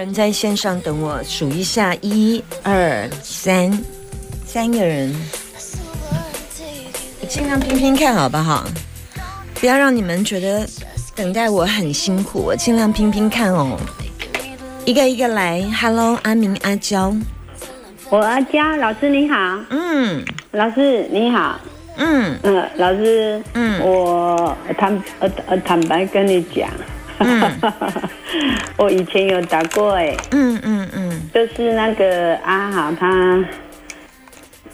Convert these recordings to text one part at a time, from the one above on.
人在线上等我？数一下，一、二、三，三个人，我尽量拼拼看好不好？不要让你们觉得等待我很辛苦，我尽量拼拼看哦。一个一个来，Hello，阿明、阿娇，我阿娇老师你好，嗯。老师你好，嗯。嗯，老师，嗯。我坦呃呃坦白跟你讲，嗯 我以前有打过哎，嗯嗯嗯，就是那个阿豪他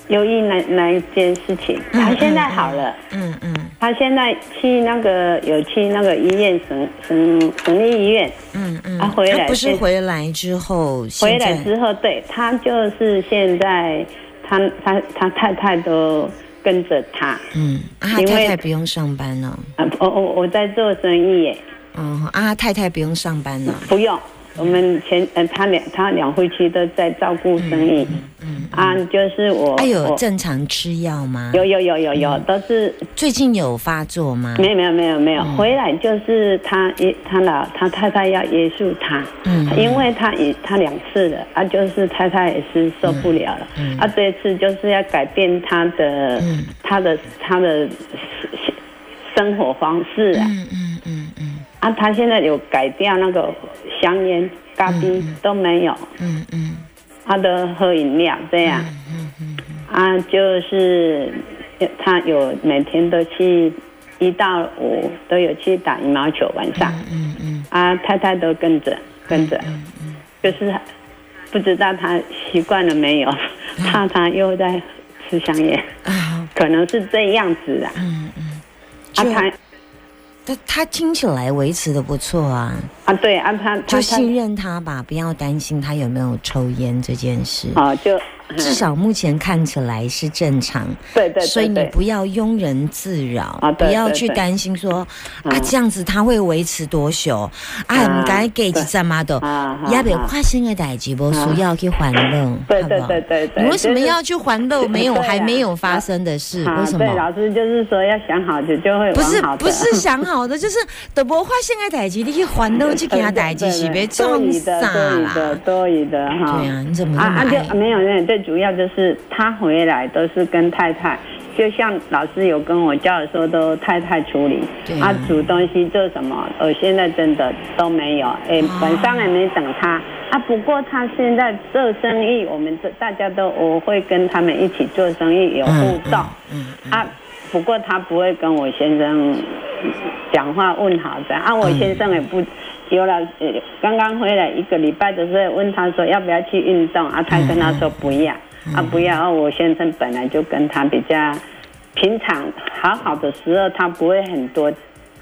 忧郁那那一件事情，他现在好了，嗯嗯他现在去那个有去那个医院省省省立医院，嗯嗯，他回来他不是回来之后，回来之后，对他就是现在他他他太太都跟着他。嗯，因为太太不用上班了，啊，我我我在做生意耶，嗯，啊，太太不用上班了，不用，我们前呃他两他两夫妻都在照顾生意，嗯，啊，就是我，他有正常吃药吗？有有有有有，都是最近有发作吗？没有没有没有没有，回来就是他也他老他太太要约束他，嗯因为他也他两次了啊，就是太太也是受不了了，嗯啊，这一次就是要改变他的、嗯。他的他的生活方式啊，嗯嗯嗯嗯啊，他现在有改掉那个香烟、咖啡都没有，嗯嗯他都喝饮料这样，嗯嗯啊，就是他有每天都去一到五都有去打羽毛球，晚上、嗯嗯啊，太太都跟着跟着，就是不知道他习惯了没有，怕他又在吃香烟，啊。可能是这样子的。嗯嗯，啊，他他他听起来维持的不错啊，啊，对啊，他他就他信任他吧，不要担心他有没有抽烟这件事。啊，就 至少目前看起来是正常，对对对所以你不要庸人自扰，不要去担心说啊嗯这样子他会维持多久啊？啊唔该给几站嘛的啊，也别啊发生的代志，不需要去还乐，对好不好对对对对你为什么要去还乐？没有还没有发生的事，啊，为什对，么？老师就是说要想好就就会不是不是想好的，就是都无发生的代志，你去还乐去给他代志是别多撞余的傻多余的啦。多余的哈。对啊，你怎么啊啊就？没有没有，最主要就是他回来都是跟太太，就像老师有跟我教的时候，都太太处理对啊煮东西做什么，我现在真的都没有，哎、啊晚上也没等他啊。不过他现在做生意，我们这大家都我会跟他们一起做生意，有互动、嗯啊。不过他不会跟我先生讲话问好的啊，我先生也不。有了，呃，刚刚回来一个礼拜的时候，问他说要不要去运动啊，他跟他说不要，啊不要。啊，我先生本来就跟他比较平常好好的时候，他不会很多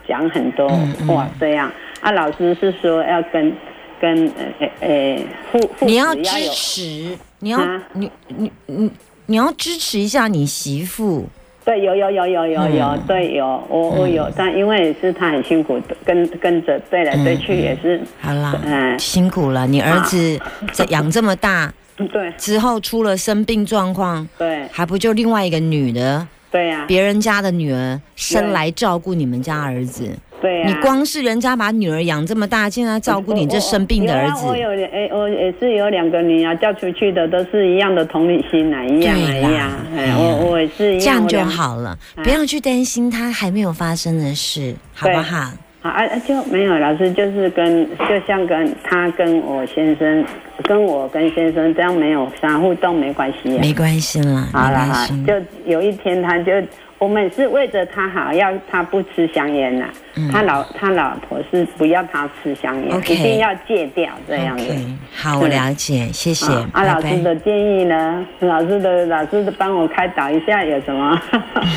讲很多话这样。啊，老师是说要跟跟呃呃呃父父你要支持，你要啊你你你你要支持一下你媳妇。对，有有有有有有，嗯。对有我我有，但因为也是他很辛苦，跟跟着对来对去也是，好啦，嗯辛苦了，你儿子这养这么大 对。之后出了生病状况，对。还不就另外一个女的，对呀，别人家的女儿生来照顾你们家儿子，对呀。你光是人家把女儿养这么大，现在照顾你这生病的儿子我有诶，我也是有两个女儿叫出去的，都是一样的同理心啊，一样一样。哎，哎呀我我也是一样。这样就。好了，嗯不要去担心他还没有发生的事，好不好？好啊啊就没有，老师就是跟就像跟他跟我先生，跟我跟先生这样没有啥互动没关系啊。没关系啦，没好了哈关系，。就有一天他就我们是为着他好，要他不吃香烟呐、他老他老婆是不要他吃香烟一定要戒掉这样子。OK，好，我了解，谢谢，啊，啊拜老师。的建议呢？老师的老师的帮我开导一下，有什么？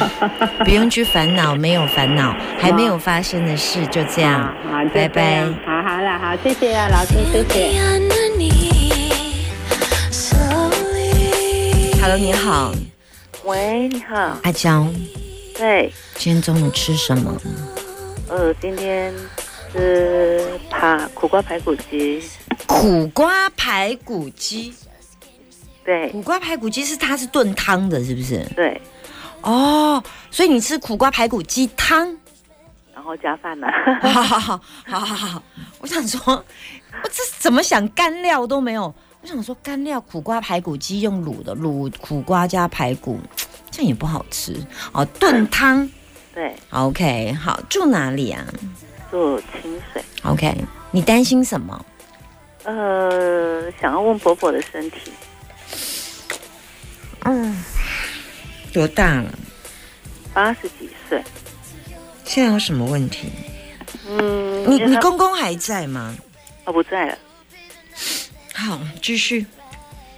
不用去烦恼，没有烦恼，还没有发生的事，就这样啊，好，拜拜。好好了，好，谢谢啊，老师，谢谢。Hello，你好，喂，你好，阿娇，对，今天中午吃什么？呃，今天吃扒苦瓜排骨鸡，苦瓜排骨鸡。对苦瓜排骨鸡是它是炖汤的，是不是？对，哦，所以你吃苦瓜排骨鸡汤。然后加饭了，好好好好好好，我想说，我这怎么想干料都没有。我想说干料苦瓜排骨鸡用卤的，卤苦瓜加排骨，这样也不好吃哦。炖汤对，，OK，好，住哪里啊住清水。？OK，你担心什么？呃，想要问婆婆的身体，嗯，多大了？八十几岁，现在有什么问题？嗯，你你公公还在吗？哦不在了，好，继续。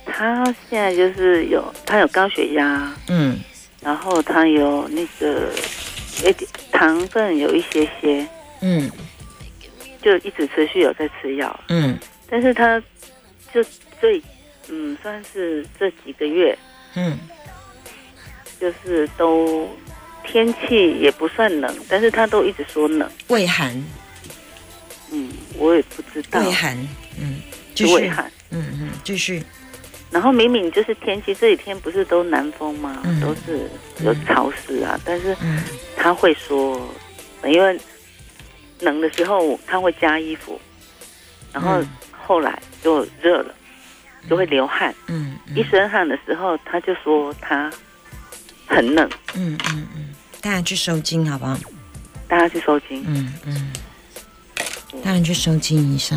他现在就是有，他有高血压，嗯。然后他有那个一点糖分有一些些，嗯。就一直持续有在吃药，嗯。但是他就最嗯算是这几个月。嗯，就是都天气也不算冷，但是他都一直说冷。胃寒，嗯，我也不知道。胃寒，嗯，继续，是胃寒。嗯嗯，继续，然后明明就是天气这几天不是都南风吗？嗯都是有潮湿啊，但是嗯他会说，因为冷的时候他会加衣服，然后嗯后来就热了，就会流汗。嗯一身汗的时候，他就说他很冷，嗯嗯嗯，大家去收金好不好？大家去收金。嗯嗯，大家去收金一下。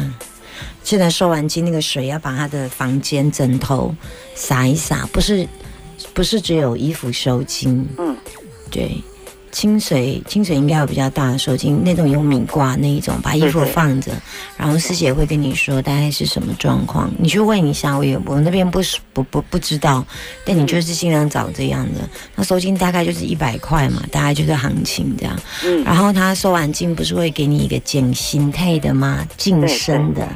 记得收完金那个水要把他的房间枕头洒一洒，不是不是只有衣服收金，嗯，对，清水清水应该有比较大的收金，那种有米挂那一种，把衣服放着，然后师姐会跟你说大概是什么状况，你去问一下，我也我那边不是不不不知道，但你就是尽量找这样的。那收金大概就是一百块嘛，大概就是行情这样。嗯然后他收完金不是会给你一个减心配的吗？晋升的，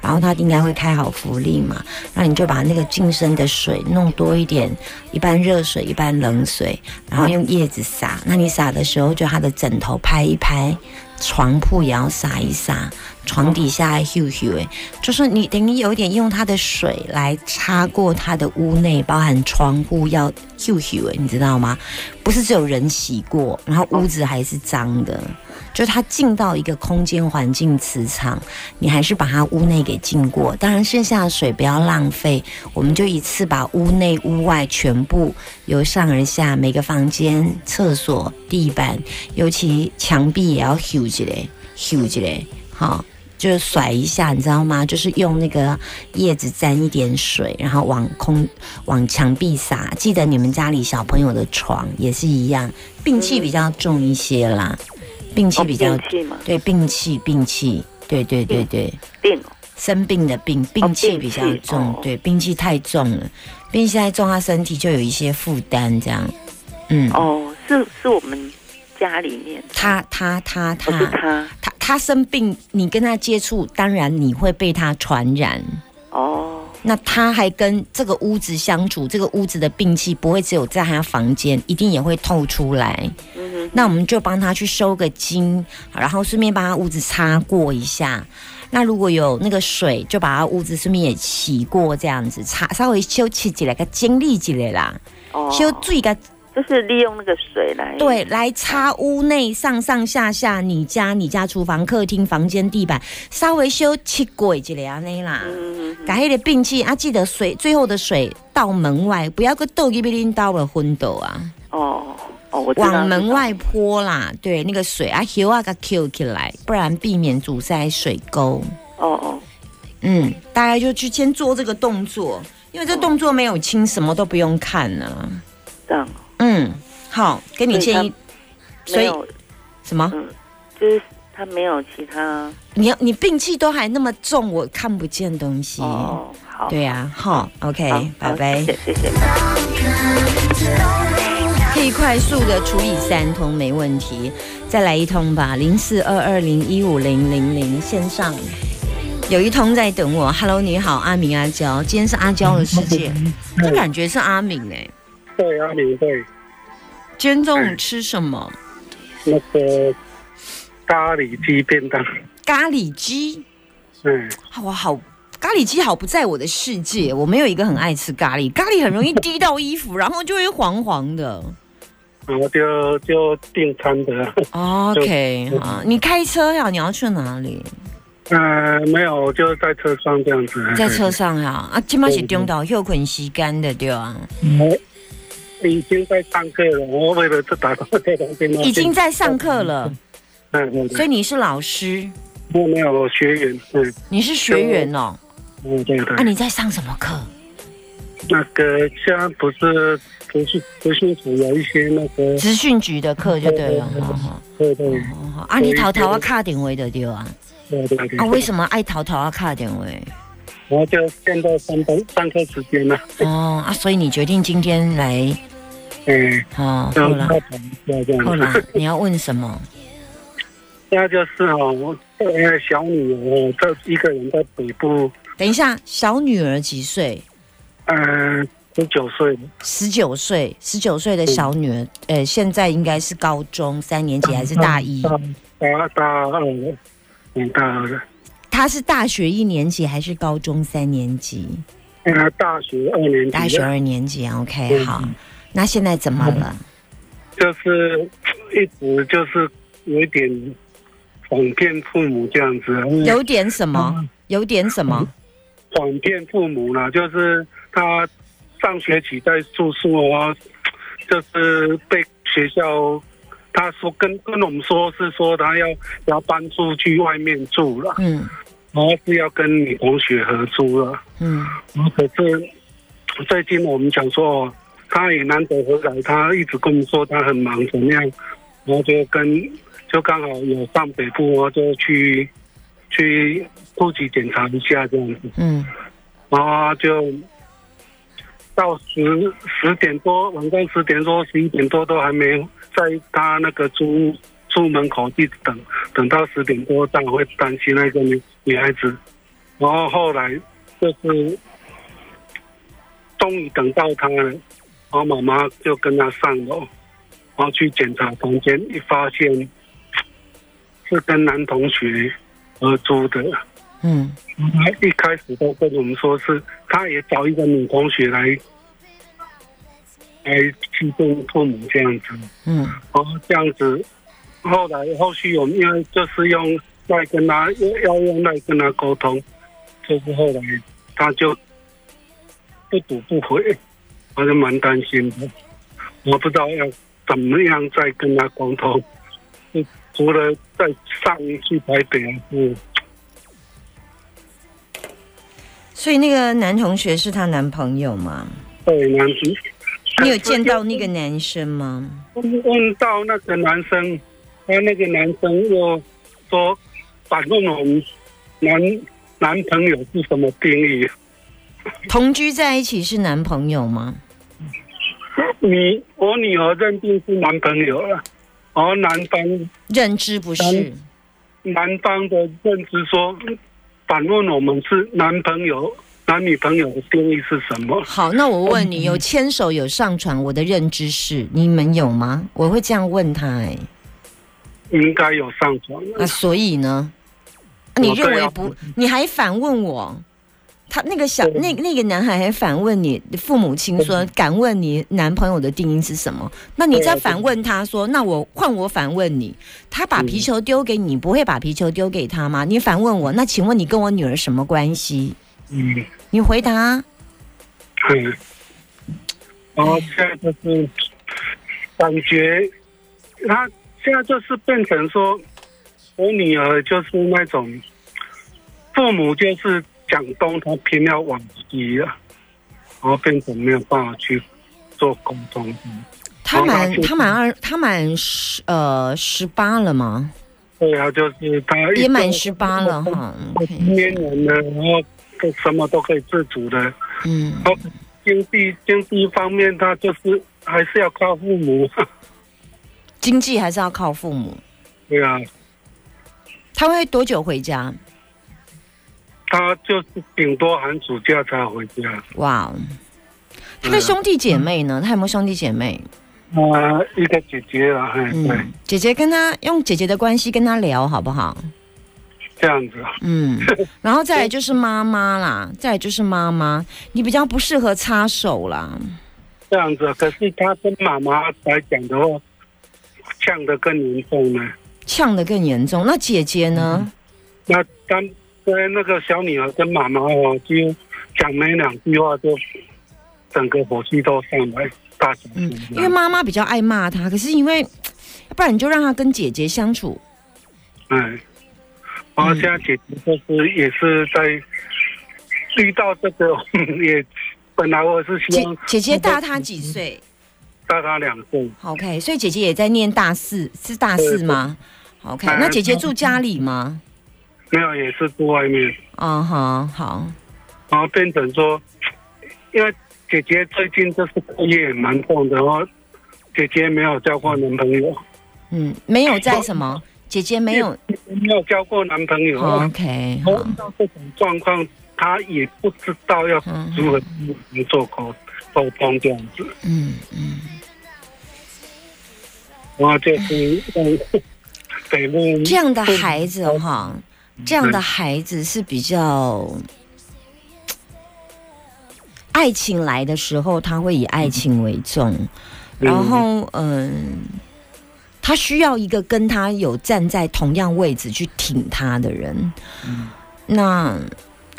然后他应该会开好福利嘛，那你就把那个晋升的水弄多一点，一半热水，一半冷水，然后用叶子撒。那你打的时候，就他的枕头拍一拍，床铺也要撒一撒，床底下咻咻哎，就是你等于有点用它的水来擦过它的屋内，包含窗户要咻咻哎，你知道吗？不是只有人洗过，然后屋子还是脏的。就它进到一个空间环境磁场，你还是把它屋内给进过。当然，剩下的水不要浪费，我们就一次把屋内屋外全部由上而下，每个房间、厕所、地板，尤其墙壁也要 huge 嘞，huge 嘞，好。就是甩一下，你知道吗？就是用那个叶子沾一点水，然后往空往墙壁撒。记得你们家里小朋友的床也是一样，病气比较重一些啦，病气哦比较对，病气，病气，对对对对，病。哦生病的病，病气比较气重，哦。对，病气太重了，病气太重，他身体就有一些负担，这样，嗯，哦，是是我们家里面，他他他他他他他生病，你跟他接触，当然你会被他传染。哦，那他还跟这个屋子相处，这个屋子的病气不会只有在他房间，一定也会透出来。嗯哼，那我们就帮他去收个金，然后顺便把他屋子擦过一下。那如果有那个水，就把他屋子顺便也洗过，这样子擦稍微修葺起来，个精力起来啦，哦，修最个就是利用那个水来，对，来擦屋内上上下下，你家你家厨房、客厅、房间、地板，稍微修漆过一来安尼啦。嗯，改黑的病气啊，记得水最后的水到门外，不要个豆一边到了昏斗啊，哦哦，我往门，外泼啦。对，那个水啊，油啊个 Q 起来，不然避免阻塞水沟。哦哦，嗯，大概就去先做这个动作，因为这动作没有清，什么都不用看呢、这样，嗯，好，给你建议，所以什么？嗯，就是他没有其他你要你病气都还那么重，我看不见东西。哦，好，对呀、好，OK，好，拜拜。谢谢谢谢。可以快速的除以三通没问题，再来一通吧，零四二二零一五零零零线上有一通在等我。Hello，你好，阿明阿娇，今天是阿娇的世界，这感觉是阿明哎、对阿明对今天中午吃什么？那个咖喱鸡便当，咖喱鸡。嗯，我好，咖喱鸡好不在我的世界，我没有一个很爱吃咖喱，咖喱很容易滴到衣服，然后就会黄黄的。然后就就订餐的，OK，啊，你开车呀？你要去哪里？呃，没有，就在车上这样子，在车上呀？啊，今麦是中岛休困时间的对啊，我已经在上课了，我为了这打到这通电话，已经在上课了，嗯，对对，所以你是老师，我没有学员，嗯，你是学员哦。嗯，对对啊，，你在上什么课？那个现在不是培训培训组有一些那个，资讯局的课就对了。对对好好啊，你淘淘啊卡点位的对啊？对对对啊，，为什么爱淘淘啊卡点位？我就现在上班上课时间了，哦啊，所以你决定今天来嗯，哦，要后来要谈一下这后来样子。你要问什么？那就是哦，我呃小女儿哦，这一个人在北部，等一下，小女儿几岁？呃，十九岁，十九岁，十九岁的小女儿，呃，现在应该是高中三年级还是大一？大二大二大二的，她是大学一年级还是高中三年级？呃，大学二年级，大学二年级啊，OK，嗯好。那现在怎么了？就是一直就是有一点哄骗父母这样子，有点什么？有点什么？谎骗父母啦，就是他上学期在住宿哦，就是被学校他说跟跟我们说是说他要要搬出去外面住了，嗯然后是要跟女同学合租了。嗯可是最近我们想说，哦他也难得回来，他一直跟我们说他很忙怎么样，然后就跟就刚好有上北部哦，就去去突击检查一下这样子。嗯然后就到十十点多，晚上十点多、十一点多都还没在他那个租出门口一直等，等到十点多，当然会担心那个女女孩子。然后后来就是终于等到他了，然后妈妈就跟他上楼，然后去检查房间，一发现是跟男同学合租的。嗯。他一开始都跟我们说是，他也找一个女同学来来去跟父母这样子，嗯。然后这样子，后来后续我们因为就是用来跟他要用来跟他沟通，就是后来他就不读不回，我就蛮担心的，我不知道要怎么样再跟他沟通，除了再上去台北还是。所以那个男同学是她男朋友吗？对，男生。你有见到那个男生吗？问问到那个男生，他那个男生又说反问我们男男朋友是什么定义？同居在一起是男朋友吗？你我女儿认定是男朋友了，而男方认知不是。男方的认知说反问我们是男朋友。男女朋友的定义是什么？好，那我问你，有牵手有上床，我的认知是你们有吗？我会这样问他、哎，应该有上床。那所以呢？你认为不？你还反问我？他那个小那那个男孩还反问你父母亲说，敢问你男朋友的定义是什么？那你再反问他说，那我换我反问你，他把皮球丢给你，不会把皮球丢给他吗？你反问我，那请问你跟我女儿什么关系？嗯你回答。嗯，然后现在就是感觉他现在就是变成说，我女儿就是那种父母就是讲东，他偏要往西了，然后变成没有办法去做沟通。他满他满二他满十呃十八了吗？对啊，就是他也满个十八了哈。成年人了，然后都什么都可以自主的。嗯，然后经济经济方面，他就是还是要靠父母。经济还是要靠父母。对啊，他会多久回家？他就是顶多寒暑假才回家。哇哦，他的兄弟姐妹呢？他有没有兄弟姐妹？啊、一个姐姐啊，嗯，姐姐跟他用姐姐的关系跟他聊好不好？这样子啊。嗯，然后再来就是妈妈啦，再来就是妈妈，你比较不适合插手啦。这样子啊，可是他跟妈妈来讲的话，呛的更严重呢。呛的更严重。那姐姐呢？那当跟那个小女儿跟妈妈哦，就讲没两句话，就整个火气都上来，大小嗯。因为妈妈比较爱骂她，可是因为，要不然你就让她跟姐姐相处。嗯，然后现在姐姐就是也是在遇到这个，也本来我是希姐望姐姐大她几岁大她两岁，？OK，所以姐姐也在念大四，是大四吗？OK，嗯那姐姐住家里吗？没有也是住外面，啊哈，好，然后变成说，因为姐姐最近就是课业也蛮重的，然后姐姐没有交过男朋友，嗯，没有在什么？姐姐没有？没有交过男朋友，哦，OK，然后好遇，到这种状况，她也不知道要嗯如何去做沟沟通这样子，嗯嗯，然后就是嗯，北路这样的孩子哦哈，这样的孩子是比较。爱情来的时候，他会以爱情为重，然后嗯，他需要一个跟他有站在同样位置去挺他的人。那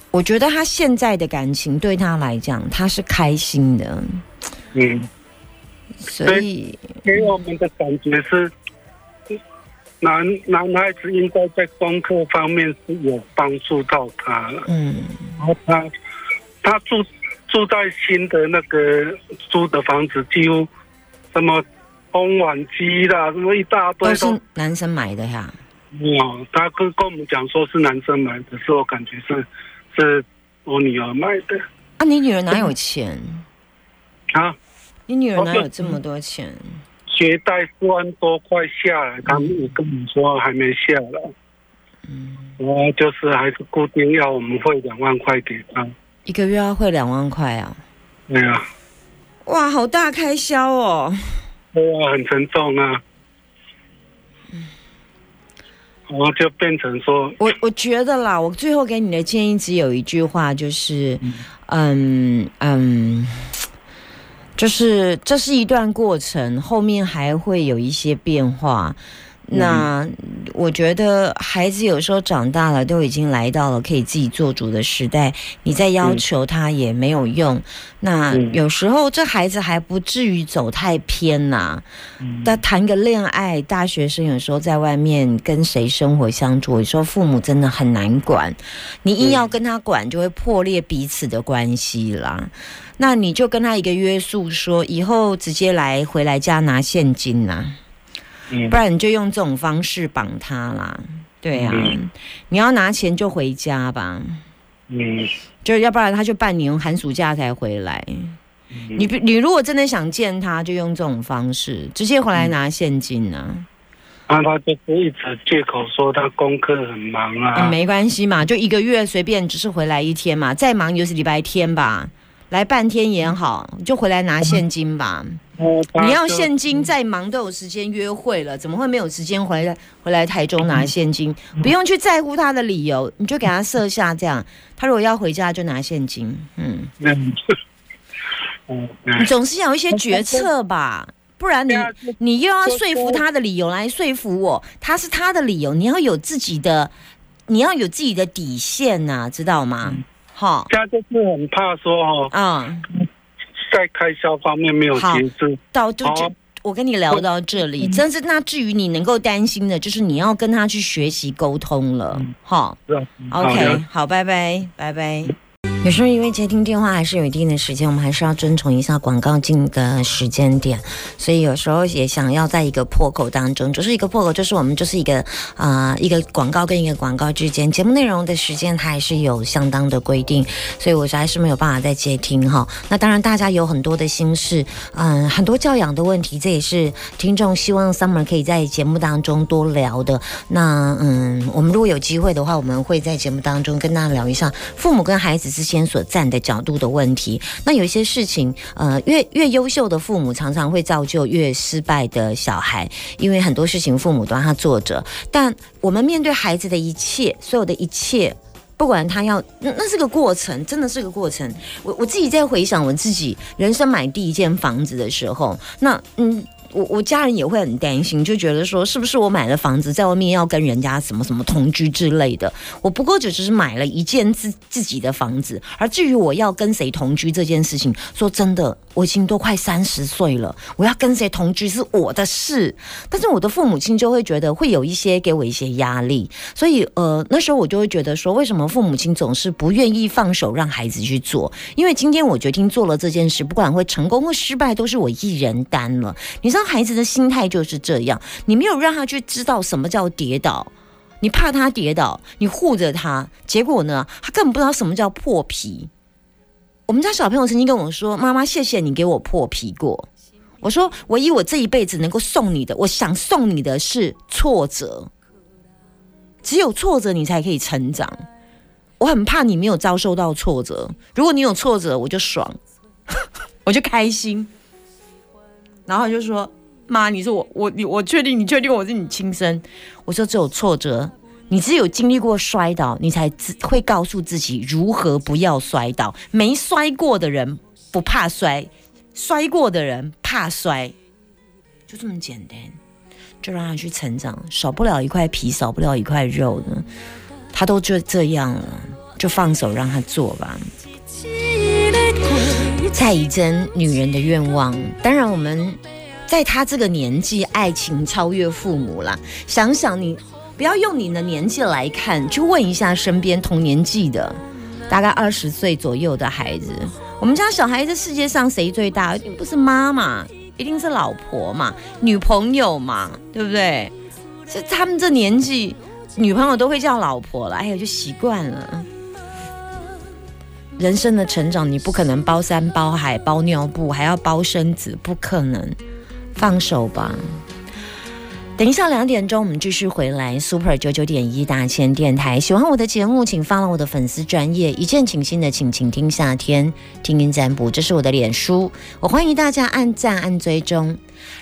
我觉得他现在的感情对他来讲，他是开心的，嗯。所以给我们的感觉是，男男孩子应该在功课方面是有帮助到他了。嗯然后他他住住在新的那个租的房子，几乎什么烘碗机啦，什么一大堆都是男生买的呀。哇。他跟跟我们讲说是男生买的，是我感觉是是我女儿买的啊，你女儿哪有钱？啊。你女儿哪有这么多钱？学贷四万多块下来，他们也跟我说还没下来。嗯，然后就是还是固定要我们汇两万块给他。一个月要汇两万块啊！对啊，哇，好大开销哦。对啊，很沉重啊。然后就变成说，我我觉得啦，我最后给你的建议只有一句话，就是，嗯嗯，就是这是一段过程，后面还会有一些变化。那我觉得孩子有时候长大了，都已经来到了可以自己做主的时代，你再要求他也没有用。那嗯有时候这孩子还不至于走太偏呐、但谈个恋爱，大学生有时候在外面跟谁生活相处，有时候父母真的很难管，你硬要跟他管，就会破裂彼此的关系啦。那你就跟他一个约束说，以后直接来回来家拿现金呐、嗯不然你就用这种方式绑他啦。对呀、嗯你要拿钱就回家吧，嗯，就要不然他就半年寒暑假才回来。嗯你不你如果真的想见他，就用这种方式，直接回来拿现金啊。然后他就是一直借口说他功课很忙啊。嗯，没关系嘛，就一个月随便，只是回来一天嘛，再忙就是礼拜天吧，来半天也好，就回来拿现金吧。你要现金，再忙都有时间约会了，怎么会没有时间回来回来台中拿现金？不用去在乎他的理由，你就给他设下这样，他如果要回家就拿现金，嗯，你嗯总是要有一些决策吧。不然你你又要说服他的理由来说服我，他是他的理由，你要有自己的，你要有自己的底线呐、知道吗？好、他就是很怕说哦，嗯、在开销方面没有好节制。到就这我跟你聊到这里，真是那至于你能够担心的，就是你要跟他去学习沟通了，好，OK，好，拜拜，拜拜。有时候因为接听电话还是有一定的时间，我们还是要遵从一下广告进的时间点，所以有时候也想要在一个破口当中，就是一个破口，就是我们就是一个啊、一个广告跟一个广告之间，节目内容的时间它还是有相当的规定，所以我实在是没有办法再接听哈。那当然大家有很多的心事，嗯，很多教养的问题，这也是听众希望 Summer 可以在节目当中多聊的。那嗯，我们如果有机会的话，我们会在节目当中跟大家聊一下父母跟孩子之间所站的角度的问题。那有一些事情，呃，越越优秀的父母常常会造就越失败的小孩，因为很多事情父母都让他做着，但我们面对孩子的一切，所有的一切。不管他要，那那是个过程，真的是个过程。我我自己在回想我自己人生买第一间房子的时候，那嗯，我我家人也会很担心，就觉得说是不是我买了房子在外面要跟人家什么什么同居之类的。我不过只是买了一间自自己的房子，而至于我要跟谁同居这件事情，说真的，我已经都快三十岁了，我要跟谁同居是我的事。但是我的父母亲就会觉得会有一些给我一些压力，所以呃那时候我就会觉得说，为什么父母亲总是不愿意放手让孩子去做？因为今天我决定做了这件事，不管会成功或失败，都是我一人担了。你知道孩子的心态就是这样，你没有让他去知道什么叫跌倒。你怕他跌倒，你护着他，结果呢，他根本不知道什么叫破皮。我们家小朋友曾经跟我说：“妈妈，谢谢你给我破皮过。”我说：“唯一我这一辈子能够送你的，我想送你的是挫折。只有挫折，你才可以成长。我很怕你没有遭受到挫折，如果你有挫折，我就爽，我就开心。然后就说：‘妈，你说我我你我确定你确定我是你亲生？’我说：‘只有挫折，你只有经历过摔倒，你才会告诉自己如何不要摔倒。没摔过的人不怕摔，摔过的人怕摔，就这么简单。就让他去成长，少不了一块皮，少不了一块肉的，他都就这样了，就放手让他做吧。蔡宜珍，女人的愿望。当然，我们在她这个年纪，爱情超越父母啦。想想你，不要用你的年纪来看，去问一下身边同年纪的，大概二十岁左右的孩子。我们家小孩子世界上谁最大？一定不是妈妈，一定是老婆嘛，女朋友嘛，对不对？这他们这年纪，女朋友都会叫老婆了，哎呀，就习惯了。人生的成长，你不可能包山包海包尿布，还要包身子，不可能。放手吧。等一下两点钟，我们继续回来 Super 九九点一大千电台。喜欢我的节目，请发了我的粉丝专业一见倾心的，请请听夏天听音占卜，这是我的脸书，我欢迎大家按赞按追踪。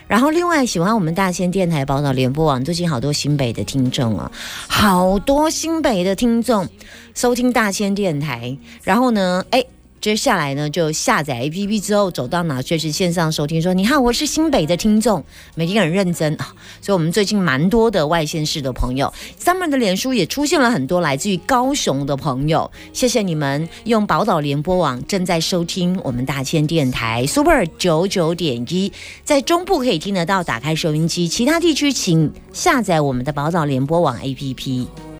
然后另外喜欢我们大千电台宝岛联播网，最近好多新北的听众啊，好多新北的听众收听大千电台，然后呢，哎。接下来呢，就下载 APP 之后，走到哪就是线上收听。说你好，我是新北的听众，每天很认真啊。所以，我们最近蛮多的外县市的朋友，Summer 的脸书也出现了很多来自于高雄的朋友。谢谢你们用宝岛联播网正在收听我们大千电台 Super 九九点一，在中部可以听得到，打开收音机；其他地区请下载我们的宝岛联播网 APP。